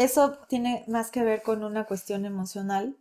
Eso tiene más que ver con una cuestión emocional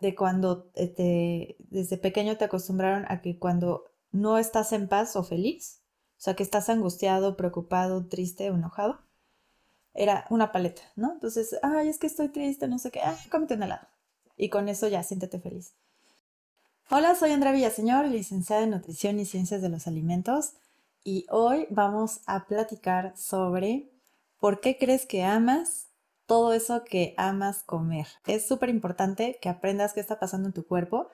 de cuando te, desde pequeño te acostumbraron a que cuando no estás en paz o feliz, o sea, que estás angustiado, preocupado, triste enojado, era una paleta, ¿no? Entonces, ay, es que estoy triste, no sé qué, ay, cómete un helado. Y con eso ya siéntete feliz. Hola, soy Andrea Villaseñor, licenciada en Nutrición y Ciencias de los Alimentos, y hoy vamos a platicar sobre por qué crees que amas todo eso que amas comer. Es súper importante que aprendas qué está pasando en tu cuerpo,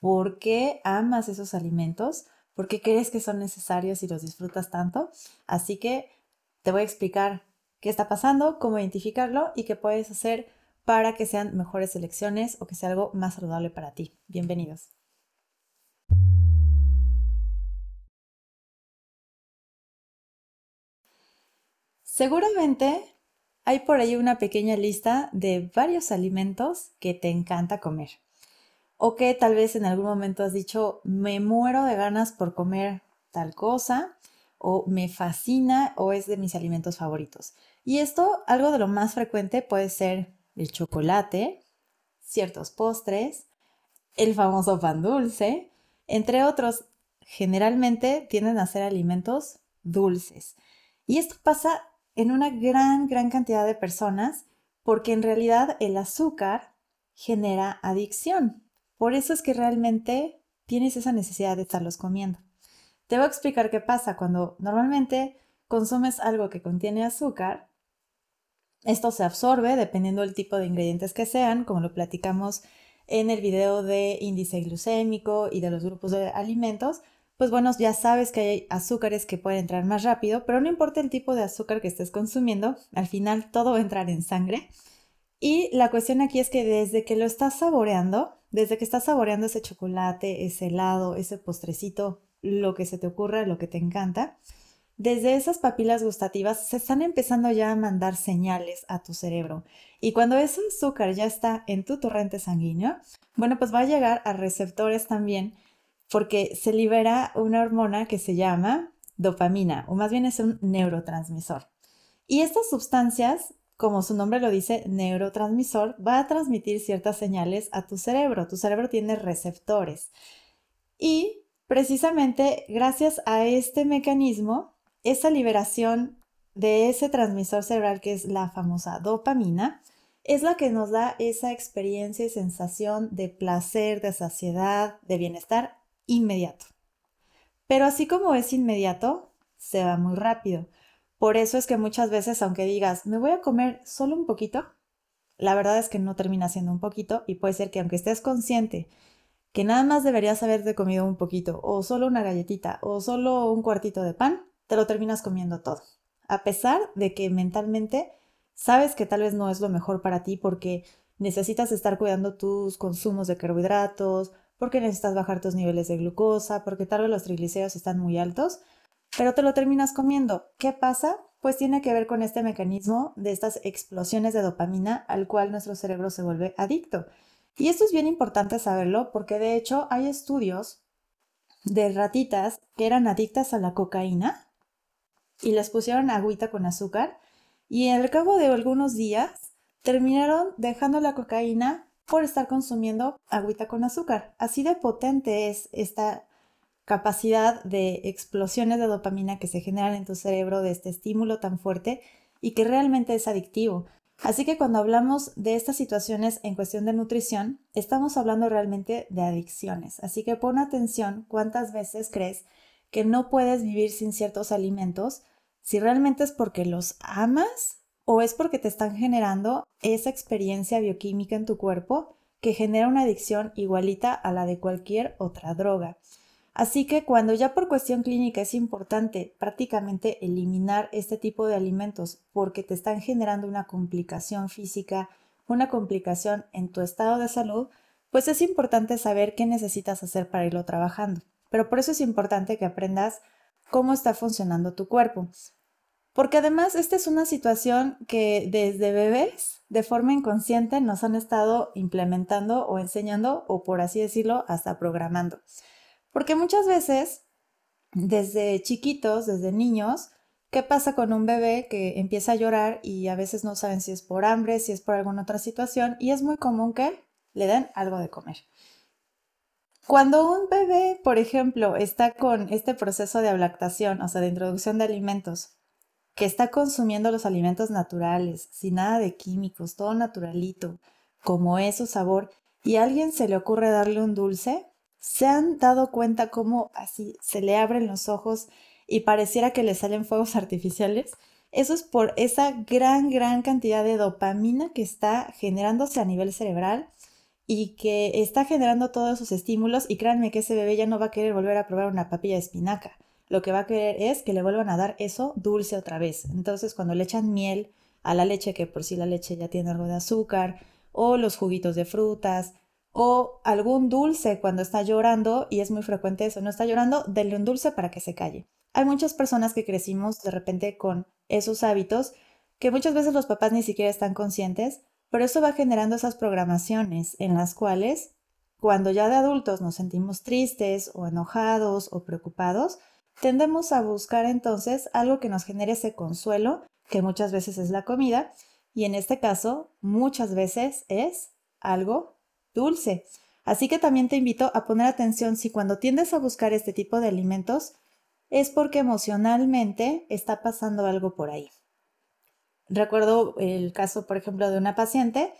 por qué amas esos alimentos, por qué crees que son necesarios y los disfrutas tanto. Así que te voy a explicar qué está pasando, cómo identificarlo y qué puedes hacer para que sean mejores elecciones o que sea algo más saludable para ti. Bienvenidos. Seguramente hay por ahí una pequeña lista de varios alimentos que te encanta comer. O que tal vez en algún momento has dicho, me muero de ganas por comer tal cosa, o me fascina, o es de mis alimentos favoritos. Y esto, algo de lo más frecuente puede ser el chocolate, ciertos postres, el famoso pan dulce, entre otros. Generalmente tienden a ser alimentos dulces. Y esto pasa en una gran, gran cantidad de personas porque en realidad el azúcar genera adicción. Por eso es que realmente tienes esa necesidad de estarlos comiendo. Te voy a explicar qué pasa cuando normalmente consumes algo que contiene azúcar. Esto se absorbe dependiendo del tipo de ingredientes que sean, como lo platicamos en el video de índice glucémico y de los grupos de alimentos, pues bueno, ya sabes que hay azúcares que pueden entrar más rápido, pero no importa el tipo de azúcar que estés consumiendo, al final todo va a entrar en sangre. Y la cuestión aquí es que desde que lo estás saboreando, desde que estás saboreando ese chocolate, ese helado, ese postrecito, lo que se te ocurra, lo que te encanta, desde esas papilas gustativas se están empezando ya a mandar señales a tu cerebro. Y cuando ese azúcar ya está en tu torrente sanguíneo, bueno, pues va a llegar a receptores también porque se libera una hormona que se llama dopamina, o más bien es un neurotransmisor. Y estas sustancias, como su nombre lo dice, neurotransmisor, va a transmitir ciertas señales a tu cerebro. Tu cerebro tiene receptores. Y precisamente gracias a este mecanismo, esa liberación de ese transmisor cerebral que es la famosa dopamina, es la que nos da esa experiencia y sensación de placer, de saciedad, de bienestar inmediato. Pero así como es inmediato, se va muy rápido. Por eso es que muchas veces, aunque digas, me voy a comer solo un poquito, la verdad es que no termina siendo un poquito y puede ser que aunque estés consciente que nada más deberías haberte comido un poquito, o solo una galletita, o solo un cuartito de pan, te lo terminas comiendo todo. A pesar de que mentalmente sabes que tal vez no es lo mejor para ti porque necesitas estar cuidando tus consumos de carbohidratos, porque necesitas bajar tus niveles de glucosa, porque tal vez los triglicéridos están muy altos, pero te lo terminas comiendo. ¿Qué pasa? Pues tiene que ver con este mecanismo de estas explosiones de dopamina al cual nuestro cerebro se vuelve adicto. Y esto es bien importante saberlo porque de hecho hay estudios de ratitas que eran adictas a la cocaína y les pusieron agüita con azúcar y al cabo de algunos días terminaron dejando la cocaína por estar consumiendo agüita con azúcar. Así de potente es esta capacidad de explosiones de dopamina que se generan en tu cerebro de este estímulo tan fuerte y que realmente es adictivo. Así que cuando hablamos de estas situaciones en cuestión de nutrición, estamos hablando realmente de adicciones. Así que pon atención cuántas veces crees que no puedes vivir sin ciertos alimentos, si realmente es porque los amas o es porque te están generando esa experiencia bioquímica en tu cuerpo que genera una adicción igualita a la de cualquier otra droga. Así que cuando ya por cuestión clínica es importante prácticamente eliminar este tipo de alimentos porque te están generando una complicación física, una complicación en tu estado de salud, pues es importante saber qué necesitas hacer para irlo trabajando. Pero por eso es importante que aprendas cómo está funcionando tu cuerpo. Porque además esta es una situación que desde bebés, de forma inconsciente, nos han estado implementando o enseñando, o por así decirlo, hasta programando. Porque muchas veces, desde chiquitos, desde niños, ¿Qué pasa con un bebé que empieza a llorar y a veces no saben si es por hambre, si es por alguna otra situación y es muy común que le den algo de comer? Cuando un bebé, por ejemplo, está con este proceso de ablactación, o sea, de introducción de alimentos, que está consumiendo los alimentos naturales, sin nada de químicos, todo naturalito, como es su sabor, y a alguien se le ocurre darle un dulce, ¿se han dado cuenta cómo así se le abren los ojos y pareciera que le salen fuegos artificiales? Eso es por esa gran, gran cantidad de dopamina que está generándose a nivel cerebral y que está generando todos esos estímulos y créanme que ese bebé ya no va a querer volver a probar una papilla de espinaca. Lo que va a querer es que le vuelvan a dar eso dulce otra vez. Entonces cuando le echan miel a la leche, que por sí la leche ya tiene algo de azúcar, o los juguitos de frutas, o algún dulce cuando está llorando, y es muy frecuente eso, no está llorando, denle un dulce para que se calle. Hay muchas personas que crecimos de repente con esos hábitos que muchas veces los papás ni siquiera están conscientes, pero eso va generando esas programaciones en las cuales, cuando ya de adultos nos sentimos tristes o enojados o preocupados, tendemos a buscar entonces algo que nos genere ese consuelo, que muchas veces es la comida, y en este caso muchas veces es algo dulce. Así que también te invito a poner atención si cuando tiendes a buscar este tipo de alimentos es porque emocionalmente está pasando algo por ahí. Recuerdo el caso, por ejemplo, de una paciente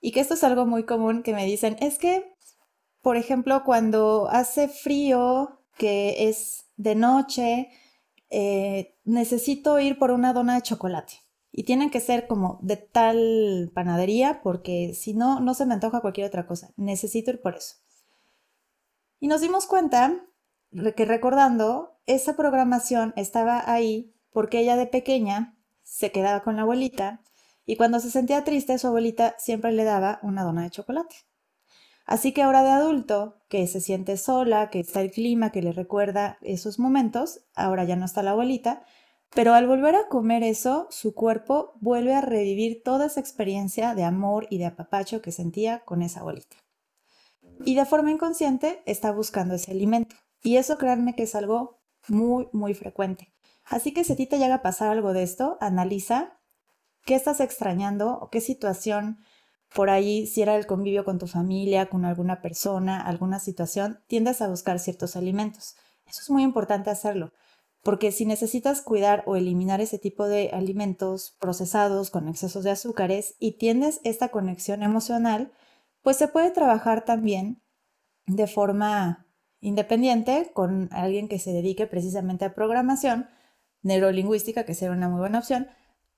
y que esto es algo muy común que me dicen, es que, por ejemplo, cuando hace frío, que es de noche, eh, necesito ir por una dona de chocolate. Y tienen que ser como de tal panadería porque si no, no se me antoja cualquier otra cosa. Necesito ir por eso. Y nos dimos cuenta que recordando, esa programación estaba ahí porque ella de pequeña se quedaba con la abuelita y cuando se sentía triste su abuelita siempre le daba una dona de chocolate. Así que ahora de adulto, que se siente sola, que está el clima, que le recuerda esos momentos, ahora ya no está la abuelita, pero al volver a comer eso, su cuerpo vuelve a revivir toda esa experiencia de amor y de apapacho que sentía con esa abuelita. Y de forma inconsciente está buscando ese alimento. Y eso créanme que es algo muy, muy frecuente. Así que si a ti te llega a pasar algo de esto, analiza qué estás extrañando o qué situación por ahí, si era el convivio con tu familia, con alguna persona, alguna situación, tiendes a buscar ciertos alimentos. Eso es muy importante hacerlo, porque si necesitas cuidar o eliminar ese tipo de alimentos procesados con excesos de azúcares y tienes esta conexión emocional, pues se puede trabajar también de forma independiente con alguien que se dedique precisamente a programación neurolingüística, que sería una muy buena opción.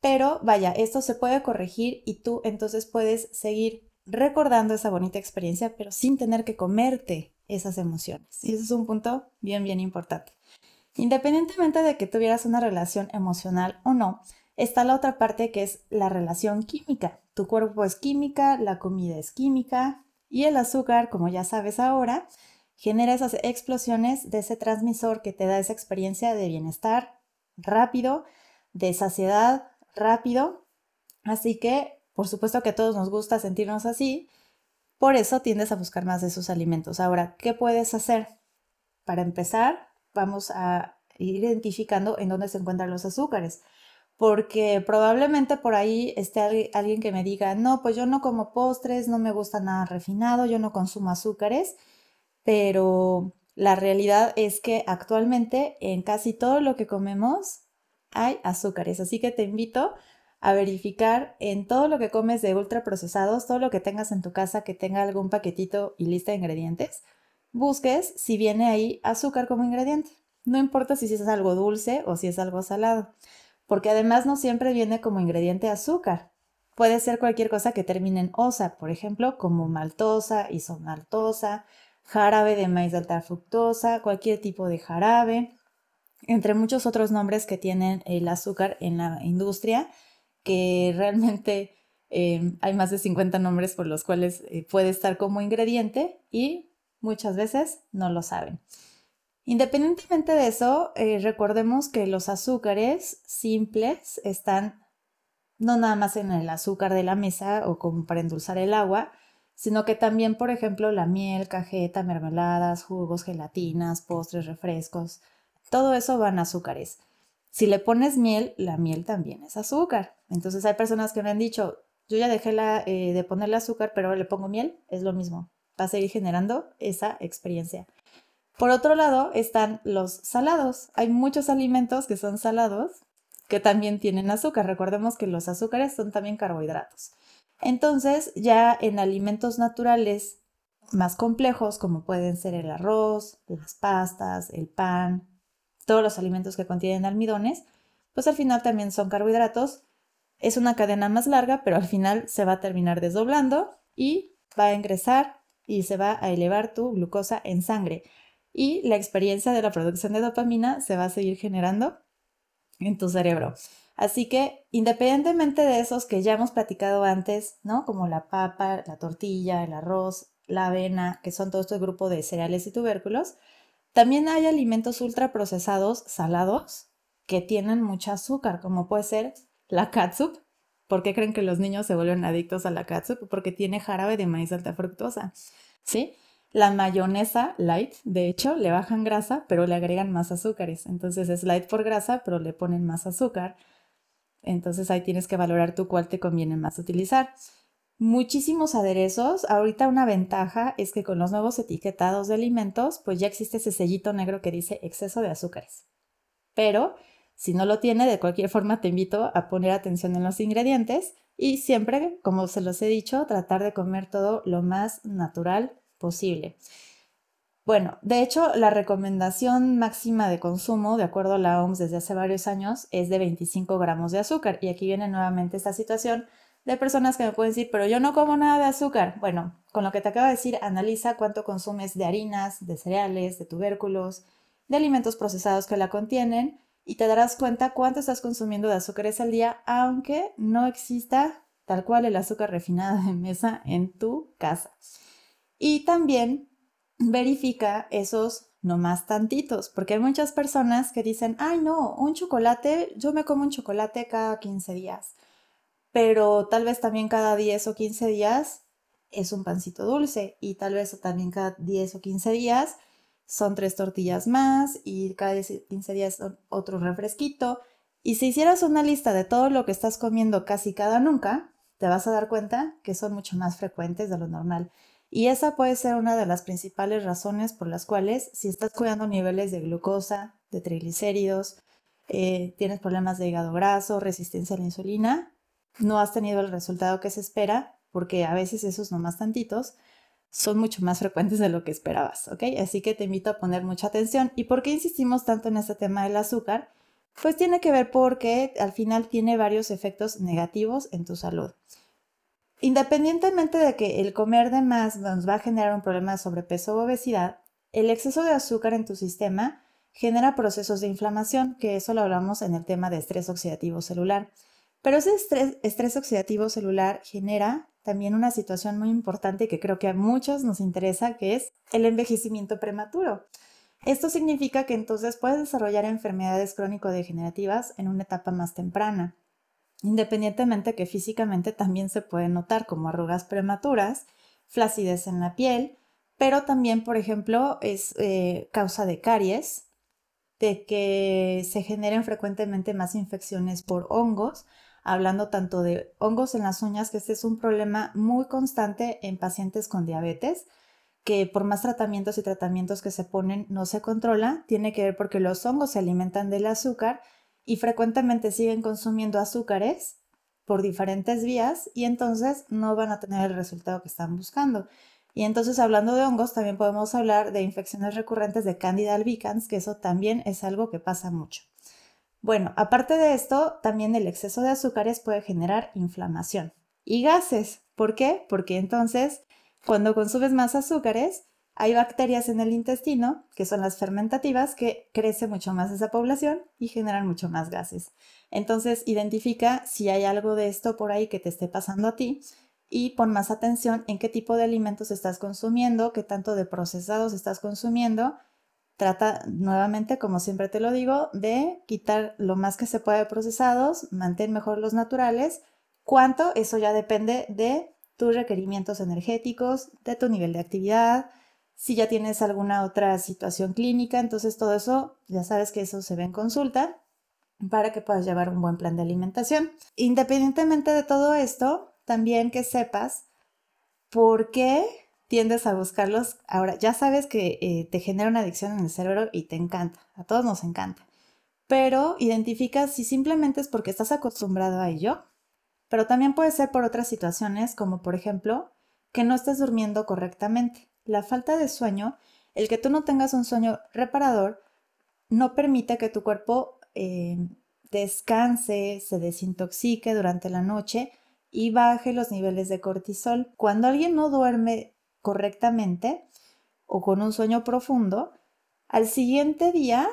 Pero vaya, esto se puede corregir y tú entonces puedes seguir recordando esa bonita experiencia, pero sin tener que comerte esas emociones. Y ese es un punto bien, bien importante. Independientemente de que tuvieras una relación emocional o no, está la otra parte que es la relación química. Tu cuerpo es química, la comida es química y el azúcar, como ya sabes ahora, genera esas explosiones de ese transmisor que te da esa experiencia de bienestar, rápido, de saciedad rápido. Así que, por supuesto que a todos nos gusta sentirnos así, por eso tiendes a buscar más de esos alimentos. Ahora, ¿qué puedes hacer? Para empezar, vamos a ir identificando en dónde se encuentran los azúcares. Porque probablemente por ahí esté alguien que me diga, no, pues yo no como postres, no me gusta nada refinado, yo no consumo azúcares, pero la realidad es que actualmente en casi todo lo que comemos hay azúcares, así que te invito a verificar en todo lo que comes de ultraprocesados, todo lo que tengas en tu casa que tenga algún paquetito y lista de ingredientes, busques si viene ahí azúcar como ingrediente. No importa si es algo dulce o si es algo salado, porque además no siempre viene como ingrediente azúcar. Puede ser cualquier cosa que termine en osa, por ejemplo, como maltosa, isomaltosa, jarabe de maíz de alta fructosa, cualquier tipo de jarabe, entre muchos otros nombres que tienen el azúcar en la industria, que realmente eh, hay más de 50 nombres por los cuales eh, puede estar como ingrediente y muchas veces no lo saben. Independientemente de eso, eh, recordemos que los azúcares simples están no nada más en el azúcar de la mesa o como para endulzar el agua, sino que también, por ejemplo, la miel, cajeta, mermeladas, jugos, gelatinas, postres, refrescos, todo eso van azúcares. Si le pones miel, la miel también es azúcar. Entonces hay personas que me han dicho, yo ya dejé eh, de ponerle azúcar, pero ahora le pongo miel, es lo mismo. Va a seguir generando esa experiencia. Por otro lado están los salados. Hay muchos alimentos que son salados que también tienen azúcar. Recordemos que los azúcares son también carbohidratos. Entonces, ya en alimentos naturales más complejos, como pueden ser el arroz, las pastas, el pan, todos los alimentos que contienen almidones, pues al final también son carbohidratos. Es una cadena más larga, pero al final se va a terminar desdoblando y va a ingresar y se va a elevar tu glucosa en sangre. Y la experiencia de la producción de dopamina se va a seguir generando en tu cerebro. Así que independientemente de esos que ya hemos platicado antes, ¿no? Como la papa, la tortilla, el arroz, la avena, que son todo este grupo de cereales y tubérculos, también hay alimentos ultraprocesados salados que tienen mucho azúcar, como puede ser la catsup. ¿Por qué creen que los niños se vuelven adictos a la catsup? Porque tiene jarabe de maíz alta fructosa, ¿sí? La mayonesa light, de hecho, le bajan grasa, pero le agregan más azúcares. Entonces es light por grasa, pero le ponen más azúcar. Entonces ahí tienes que valorar tú cuál te conviene más utilizar. Muchísimos aderezos. Ahorita una ventaja es que con los nuevos etiquetados de alimentos, pues ya existe ese sellito negro que dice exceso de azúcares. Pero si no lo tiene, de cualquier forma te invito a poner atención en los ingredientes y siempre, como se los he dicho, tratar de comer todo lo más natural posible. Bueno, de hecho, la recomendación máxima de consumo, de acuerdo a la OMS desde hace varios años, es de 25 gramos de azúcar. Y aquí viene nuevamente esta situación de personas que me pueden decir, pero yo no como nada de azúcar. Bueno, con lo que te acabo de decir, analiza cuánto consumes de harinas, de cereales, de tubérculos, de alimentos procesados que la contienen y te darás cuenta cuánto estás consumiendo de azúcares al día, aunque no exista tal cual el azúcar refinada de mesa en tu casa. Y también verifica esos no más tantitos, porque hay muchas personas que dicen, ay no, un chocolate, yo me como un chocolate cada 15 días, pero tal vez también cada 10 o 15 días es un pancito dulce y tal vez también cada 10 o 15 días son tres tortillas más y cada 10 o 15 días otro refresquito. Y si hicieras una lista de todo lo que estás comiendo casi cada nunca, te vas a dar cuenta que son mucho más frecuentes de lo normal. Y esa puede ser una de las principales razones por las cuales si estás cuidando niveles de glucosa, de triglicéridos, eh, tienes problemas de hígado graso, resistencia a la insulina, no has tenido el resultado que se espera, porque a veces esos nomás tantitos son mucho más frecuentes de lo que esperabas, ¿ok? Así que te invito a poner mucha atención. ¿Y por qué insistimos tanto en este tema del azúcar? Pues tiene que ver porque al final tiene varios efectos negativos en tu salud. Independientemente de que el comer de más nos va a generar un problema de sobrepeso o obesidad, el exceso de azúcar en tu sistema genera procesos de inflamación, que eso lo hablamos en el tema de estrés oxidativo celular. Pero ese estrés, oxidativo celular genera también una situación muy importante que creo que a muchos nos interesa, que es el envejecimiento prematuro. Esto significa que entonces puedes desarrollar enfermedades crónico-degenerativas en una etapa más temprana independientemente que físicamente también se puede notar como arrugas prematuras, flacidez en la piel, pero también, por ejemplo, es eh, causa de caries, de que se generen frecuentemente más infecciones por hongos, hablando tanto de hongos en las uñas, que este es un problema muy constante en pacientes con diabetes, que por más tratamientos y tratamientos que se ponen no se controla, tiene que ver porque los hongos se alimentan del azúcar y frecuentemente siguen consumiendo azúcares por diferentes vías y entonces no van a tener el resultado que están buscando. Y entonces hablando de hongos, también podemos hablar de infecciones recurrentes de Candida albicans, que eso también es algo que pasa mucho. Bueno, aparte de esto, también el exceso de azúcares puede generar inflamación y gases. ¿Por qué? Porque entonces, cuando consumes más azúcares, hay bacterias en el intestino, que son las fermentativas, que crece mucho más esa población y generan mucho más gases. Entonces, identifica si hay algo de esto por ahí que te esté pasando a ti y pon más atención en qué tipo de alimentos estás consumiendo, qué tanto de procesados estás consumiendo. Trata nuevamente, como siempre te lo digo, de quitar lo más que se puede de procesados, mantén mejor los naturales. ¿Cuánto? Eso ya depende de tus requerimientos energéticos, de tu nivel de actividad, si ya tienes alguna otra situación clínica, entonces todo eso, ya sabes que eso se ve en consulta para que puedas llevar un buen plan de alimentación. Independientemente de todo esto, también que sepas por qué tiendes a buscarlos. Ahora, ya sabes que eh, te genera una adicción en el cerebro y te encanta, a todos nos encanta, pero identifica si simplemente es porque estás acostumbrado a ello, pero también puede ser por otras situaciones, como por ejemplo, que no estés durmiendo correctamente. La falta de sueño, el que tú no tengas un sueño reparador, no permite que tu cuerpo eh, descanse, se desintoxique durante la noche y baje los niveles de cortisol. Cuando alguien no duerme correctamente o con un sueño profundo, al siguiente día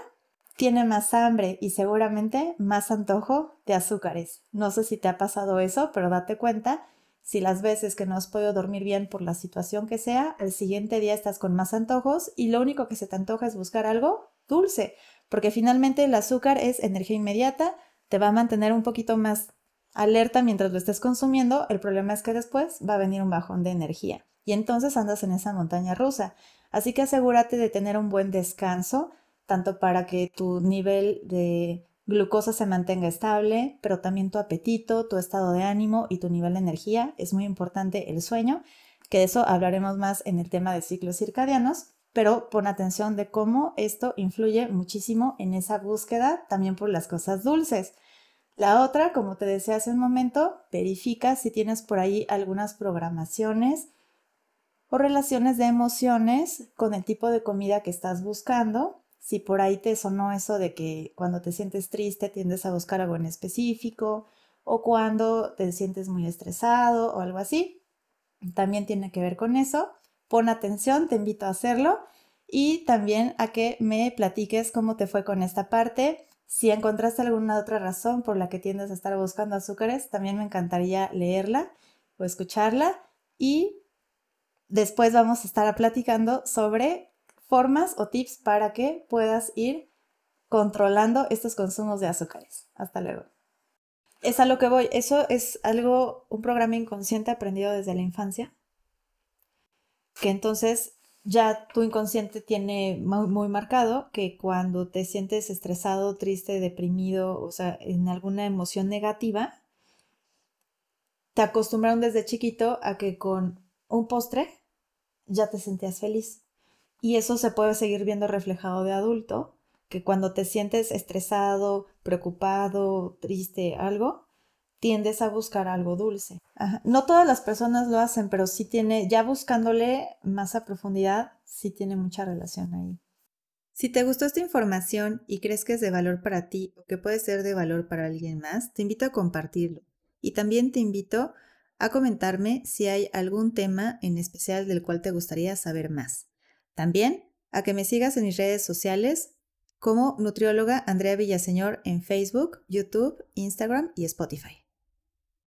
tiene más hambre y seguramente más antojo de azúcares. No sé si te ha pasado eso, pero date cuenta si las veces que no has podido dormir bien por la situación que sea, al siguiente día estás con más antojos y lo único que se te antoja es buscar algo dulce, porque finalmente el azúcar es energía inmediata, te va a mantener un poquito más alerta mientras lo estés consumiendo, el problema es que después va a venir un bajón de energía y entonces andas en esa montaña rusa. Así que asegúrate de tener un buen descanso, tanto para que tu nivel de glucosa se mantenga estable, pero también tu apetito, tu estado de ánimo y tu nivel de energía. Es muy importante el sueño, que de eso hablaremos más en el tema de ciclos circadianos, pero pon atención de cómo esto influye muchísimo en esa búsqueda también por las cosas dulces. La otra, como te decía hace un momento, verifica si tienes por ahí algunas programaciones o relaciones de emociones con el tipo de comida que estás buscando si por ahí te sonó eso de que cuando te sientes triste tiendes a buscar algo en específico o cuando te sientes muy estresado o algo así, también tiene que ver con eso. Pon atención, te invito a hacerlo y también a que me platiques cómo te fue con esta parte. Si encontraste alguna otra razón por la que tiendes a estar buscando azúcares, también me encantaría leerla o escucharla y después vamos a estar platicando sobre formas o tips para que puedas ir controlando estos consumos de azúcares. Hasta luego. Es a lo que voy. Eso es algo, un programa inconsciente aprendido desde la infancia. Que entonces ya tu inconsciente tiene muy, marcado que cuando te sientes estresado, triste, deprimido, o sea, en alguna emoción negativa, te acostumbraron desde chiquito a que con un postre ya te sentías feliz. Y eso se puede seguir viendo reflejado de adulto, que cuando te sientes estresado, preocupado, triste, algo, tiendes a buscar algo dulce. No todas las personas lo hacen, pero sí tiene, ya buscándole más a profundidad, sí tiene mucha relación ahí. Si te gustó esta información y crees que es de valor para ti o que puede ser de valor para alguien más, te invito a compartirlo. Y también te invito a comentarme si hay algún tema en especial del cual te gustaría saber más. También a que me sigas en mis redes sociales como nutrióloga Andrea Villaseñor en Facebook, YouTube, Instagram y Spotify.